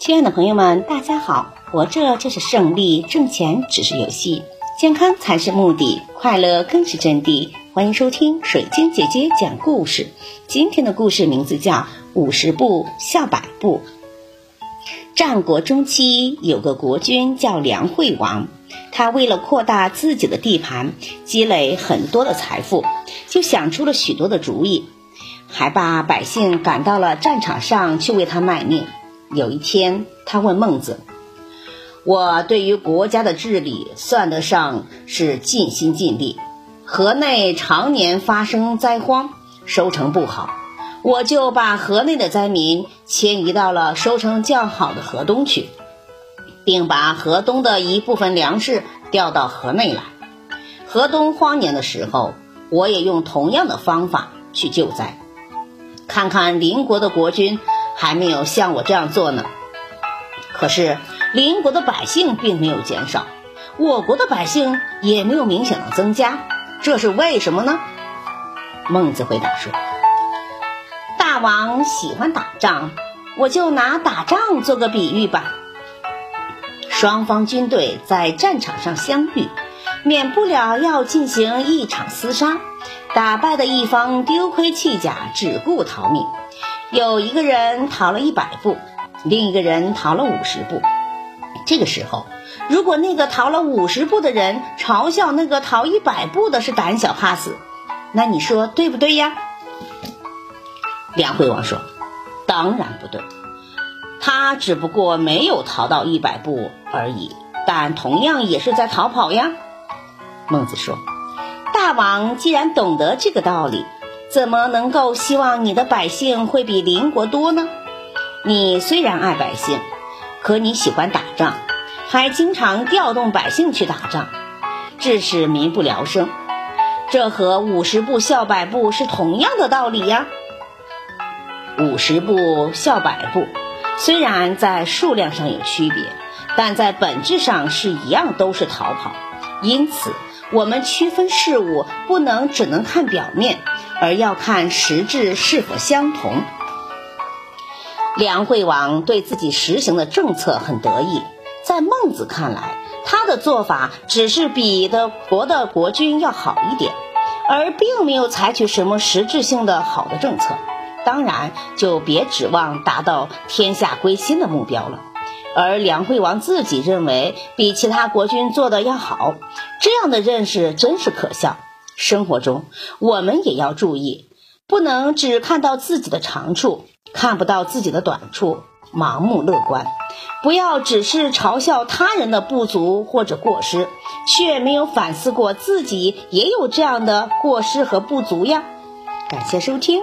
亲爱的朋友们，大家好！活着就是胜利，挣钱只是游戏，健康才是目的，快乐更是真谛。欢迎收听水晶姐姐讲故事。今天的故事名字叫《五十步笑百步》。战国中期，有个国君叫梁惠王，他为了扩大自己的地盘，积累很多的财富，就想出了许多的主意，还把百姓赶到了战场上去为他卖命。有一天，他问孟子：“我对于国家的治理算得上是尽心尽力，河内常年发生灾荒，收成不好，我就把河内的灾民迁移到了收成较好的河东去，并把河东的一部分粮食调到河内来。河东荒年的时候，我也用同样的方法去救灾。看看邻国的国君。”还没有像我这样做呢。可是邻国的百姓并没有减少，我国的百姓也没有明显的增加，这是为什么呢？孟子回答说：“大王喜欢打仗，我就拿打仗做个比喻吧。双方军队在战场上相遇，免不了要进行一场厮杀，打败的一方丢盔弃甲，只顾逃命。”有一个人逃了一百步，另一个人逃了五十步。这个时候，如果那个逃了五十步的人嘲笑那个逃一百步的是胆小怕死，那你说对不对呀？梁惠王说：“当然不对，他只不过没有逃到一百步而已，但同样也是在逃跑呀。”孟子说：“大王既然懂得这个道理。”怎么能够希望你的百姓会比邻国多呢？你虽然爱百姓，可你喜欢打仗，还经常调动百姓去打仗，致使民不聊生。这和五十步笑百步是同样的道理呀。五十步笑百步，虽然在数量上有区别，但在本质上是一样，都是逃跑。因此，我们区分事物不能只能看表面。而要看实质是否相同。梁惠王对自己实行的政策很得意，在孟子看来，他的做法只是比的国的国君要好一点，而并没有采取什么实质性的好的政策。当然，就别指望达到天下归心的目标了。而梁惠王自己认为比其他国君做的要好，这样的认识真是可笑。生活中，我们也要注意，不能只看到自己的长处，看不到自己的短处，盲目乐观；不要只是嘲笑他人的不足或者过失，却没有反思过自己也有这样的过失和不足呀。感谢收听。